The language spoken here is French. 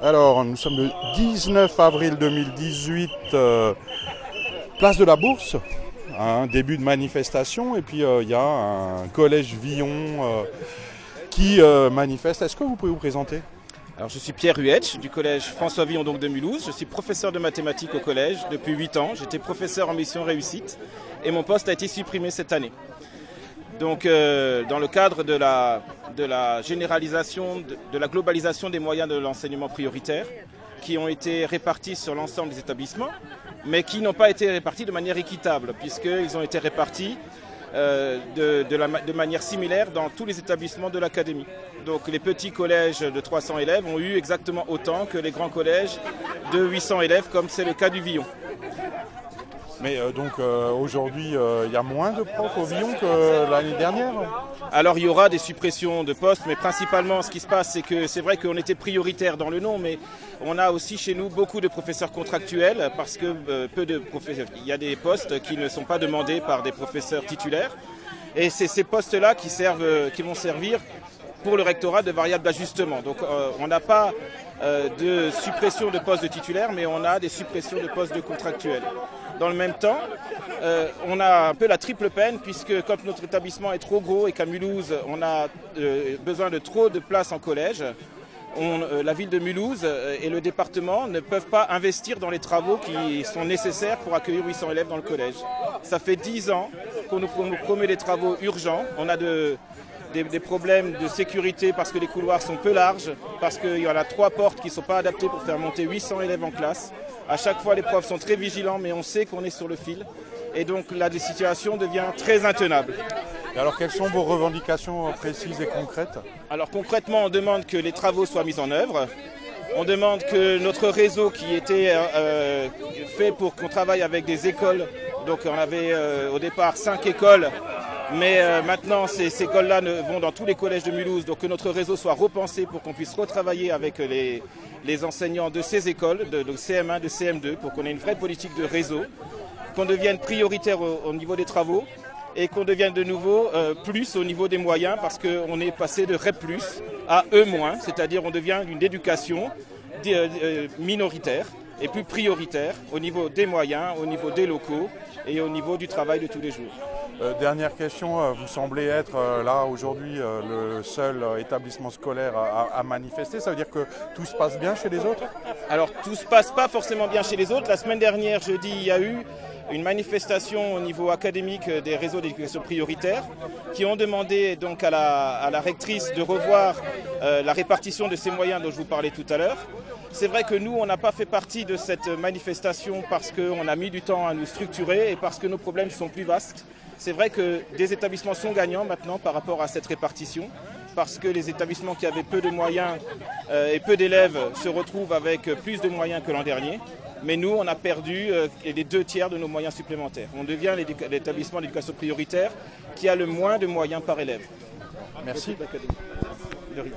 Alors, nous sommes le 19 avril 2018, euh, place de la Bourse, un début de manifestation, et puis euh, il y a un collège Villon euh, qui manifeste. Est-ce que vous pouvez vous présenter? Alors, je suis Pierre Huetch du collège François Villon donc de Mulhouse. Je suis professeur de mathématiques au collège depuis 8 ans. J'étais professeur en mission réussite et mon poste a été supprimé cette année. Donc, dans le cadre de la, de la généralisation, de, la globalisation des moyens de l'enseignement prioritaire, qui ont été répartis sur l'ensemble des établissements, mais qui n'ont pas été répartis de manière équitable, puisqu'ils ont été répartis euh, de, manière similaire dans tous les établissements de l'académie. Donc les petits collèges de 300 élèves ont eu exactement autant que les grands collèges de 800 élèves, comme c'est le cas du Villon. Mais euh, donc euh, aujourd'hui, euh, il y a moins de profs au Villon que l'année dernière Alors il y aura des suppressions de postes, mais principalement ce qui se passe, c'est que c'est vrai qu'on était prioritaire dans le nom, mais on a aussi chez nous beaucoup de professeurs contractuels parce que peu de professeurs, il y a des postes qui ne sont pas demandés par des professeurs titulaires. Et c'est ces postes-là qui, servent, qui vont servir pour le rectorat de variable d'ajustement. Donc on n'a pas de suppression de postes de titulaires, mais on a des suppressions de postes de contractuels. Dans le même temps, euh, on a un peu la triple peine puisque quand notre établissement est trop gros et qu'à Mulhouse, on a euh, besoin de trop de places en collège, euh, la ville de Mulhouse et le département ne peuvent pas investir dans les travaux qui sont nécessaires pour accueillir 800 élèves dans le collège. Ça fait 10 ans qu'on nous, promet des travaux urgents. On a des, des, problèmes de sécurité parce que les couloirs sont peu larges, parce qu'il y en a trois portes qui ne sont pas adaptées pour faire monter 800 élèves en classe. À chaque fois, les profs sont très vigilants, mais on sait qu'on est sur le fil. Et donc, la situation devient très intenable. alors, quelles sont vos revendications précises et concrètes? Alors, concrètement, on demande que les travaux soient mis en œuvre. On demande que notre réseau qui était euh, fait pour qu'on travaille avec des écoles, donc on avait euh, au départ cinq écoles, mais euh, maintenant ces, écoles-là vont dans tous les collèges de Mulhouse, donc que notre réseau soit repensé pour qu'on puisse retravailler avec les, enseignants de ces écoles, de, CM1, de CM2, pour qu'on ait une vraie politique de réseau, qu'on devienne prioritaire au, niveau des travaux et qu'on devienne de nouveau euh, plus au niveau des moyens parce qu'on est passé de REP à E-, c'est-à-dire on devient une éducation euh, minoritaire et plus prioritaire au niveau des moyens, au niveau des locaux et au niveau du travail de tous les jours. Euh, dernière question, euh, vous semblez être euh, là aujourd'hui le seul établissement scolaire à, manifester. Ça veut dire que tout se passe bien chez les autres? Alors tout se passe pas forcément bien chez les autres. La semaine dernière, jeudi, il y a eu une manifestation au niveau académique des réseaux d'éducation prioritaire qui ont demandé donc à la, rectrice de revoir la répartition de ces moyens dont je vous parlais tout à l'heure. C'est vrai que nous, on n'a pas fait partie de cette manifestation parce qu'on a mis du temps à nous structurer et parce que nos problèmes sont plus vastes. C'est vrai que des établissements sont gagnants maintenant par rapport à cette répartition, parce que les établissements qui avaient peu de moyens euh, et peu d'élèves se retrouvent avec plus de moyens que l'an dernier. Mais nous, on a perdu euh, les deux tiers de nos moyens supplémentaires. On devient l'établissement d'éducation prioritaire qui a le moins de moyens par élève. Merci. Rien.